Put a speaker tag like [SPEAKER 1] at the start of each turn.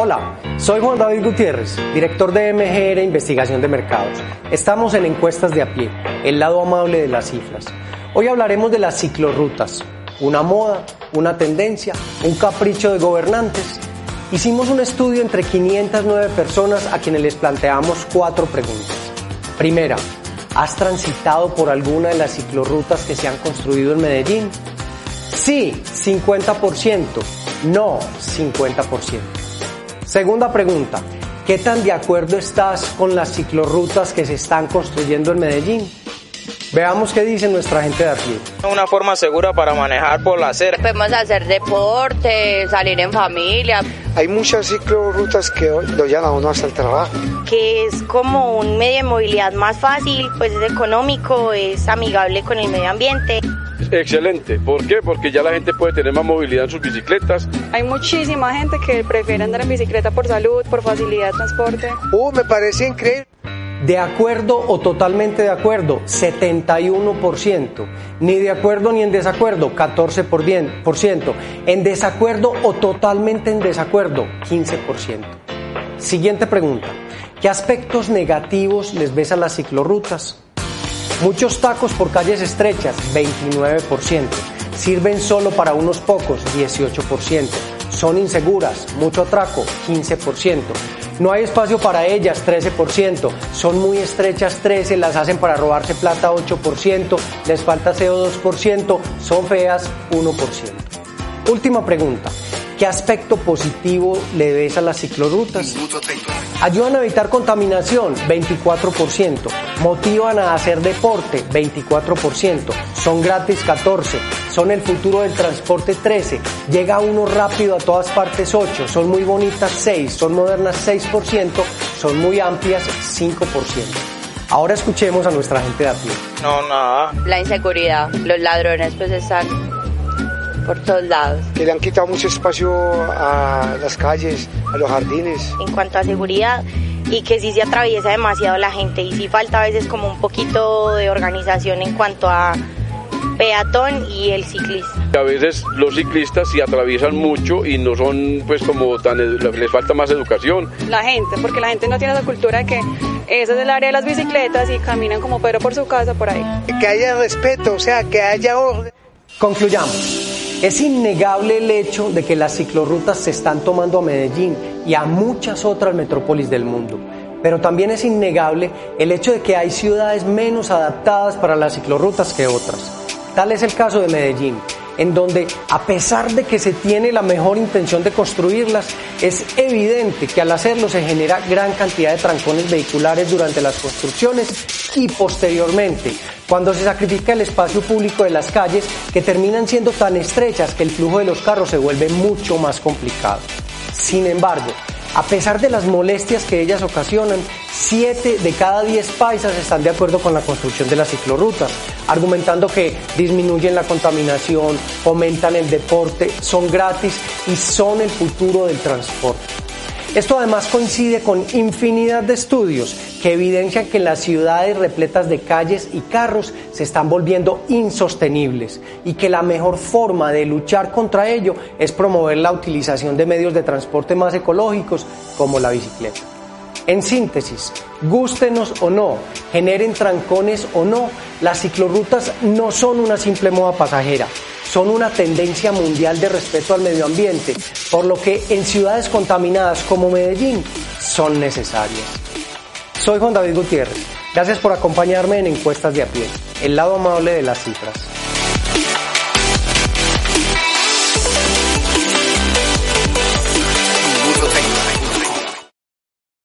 [SPEAKER 1] Hola, soy Juan David Gutiérrez, director de MGR Investigación de Mercados. Estamos en Encuestas de a pie, el lado amable de las cifras. Hoy hablaremos de las ciclorrutas, una moda, una tendencia, un capricho de gobernantes. Hicimos un estudio entre 509 personas a quienes les planteamos cuatro preguntas. Primera, ¿has transitado por alguna de las ciclorrutas que se han construido en Medellín? Sí, 50%. No, 50%. Segunda pregunta, ¿qué tan de acuerdo estás con las ciclorrutas que se están construyendo en Medellín? Veamos qué dice nuestra gente de aquí.
[SPEAKER 2] Una forma segura para manejar por la acera.
[SPEAKER 3] Podemos hacer deporte, salir en familia.
[SPEAKER 4] Hay muchas ciclorrutas que lo llevan a uno hasta el trabajo.
[SPEAKER 3] Que es como un medio de movilidad más fácil, pues es económico, es amigable con el medio ambiente.
[SPEAKER 5] Excelente. ¿Por qué? Porque ya la gente puede tener más movilidad en sus bicicletas.
[SPEAKER 6] Hay muchísima gente que prefiere andar en bicicleta por salud, por facilidad de transporte.
[SPEAKER 4] Uh, me parece increíble.
[SPEAKER 1] De acuerdo o totalmente de acuerdo, 71%. Ni de acuerdo ni en desacuerdo, 14%. En desacuerdo o totalmente en desacuerdo, 15%. Siguiente pregunta. ¿Qué aspectos negativos les ves a las ciclorrutas? Muchos tacos por calles estrechas, 29%. Sirven solo para unos pocos, 18%. Son inseguras, mucho atraco, 15%. No hay espacio para ellas, 13%. Son muy estrechas, 13%. Las hacen para robarse plata, 8%. Les falta CO2%. Son feas, 1%. Última pregunta. ¿Qué aspecto positivo le ves a las ciclorrutas? Ayudan a evitar contaminación, 24%. Motivan a hacer deporte, 24%. Son gratis, 14%. Son el futuro del transporte, 13%. Llega uno rápido a todas partes, 8%. Son muy bonitas, 6%. Son modernas, 6%. Son muy amplias, 5%. Ahora escuchemos a nuestra gente de a pie.
[SPEAKER 2] No, nada.
[SPEAKER 3] La inseguridad, los ladrones pues están por todos lados.
[SPEAKER 4] Que le han quitado mucho espacio a las calles, a los jardines.
[SPEAKER 3] En cuanto a seguridad y que sí se atraviesa demasiado la gente y sí falta a veces como un poquito de organización en cuanto a peatón y el ciclista.
[SPEAKER 5] A veces los ciclistas se atraviesan mucho y no son pues como tan, les falta más educación.
[SPEAKER 6] La gente, porque la gente no tiene esa cultura de que ese es el área de las bicicletas y caminan como Pedro por su casa por ahí.
[SPEAKER 4] Que haya respeto, o sea, que haya orden.
[SPEAKER 1] Concluyamos. Es innegable el hecho de que las ciclorrutas se están tomando a Medellín y a muchas otras metrópolis del mundo. Pero también es innegable el hecho de que hay ciudades menos adaptadas para las ciclorrutas que otras. Tal es el caso de Medellín, en donde a pesar de que se tiene la mejor intención de construirlas, es evidente que al hacerlo se genera gran cantidad de trancones vehiculares durante las construcciones y posteriormente, cuando se sacrifica el espacio público de las calles que terminan siendo tan estrechas que el flujo de los carros se vuelve mucho más complicado. Sin embargo, a pesar de las molestias que ellas ocasionan, 7 de cada 10 paisas están de acuerdo con la construcción de las ciclorrutas, argumentando que disminuyen la contaminación, fomentan el deporte, son gratis y son el futuro del transporte. Esto además coincide con infinidad de estudios que evidencian que las ciudades repletas de calles y carros se están volviendo insostenibles y que la mejor forma de luchar contra ello es promover la utilización de medios de transporte más ecológicos como la bicicleta. En síntesis, gústenos o no, generen trancones o no, las ciclorrutas no son una simple moda pasajera, son una tendencia mundial de respeto al medio ambiente, por lo que en ciudades contaminadas como Medellín son necesarias. Soy Juan David Gutiérrez. Gracias por acompañarme en Encuestas de a pie, el lado amable de las cifras.